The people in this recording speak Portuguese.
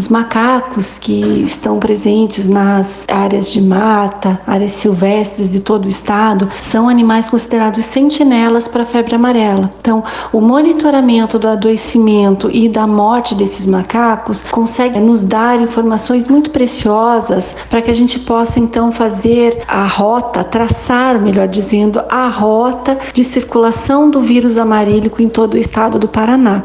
Os macacos que estão presentes nas áreas de mata, áreas silvestres de todo o estado, são animais considerados sentinelas para a febre amarela. Então, o monitoramento do adoecimento e da morte desses macacos consegue nos dar informações muito preciosas para que a gente possa então fazer a rota, traçar, melhor dizendo, a rota de circulação do vírus amarílico em todo o estado do Paraná.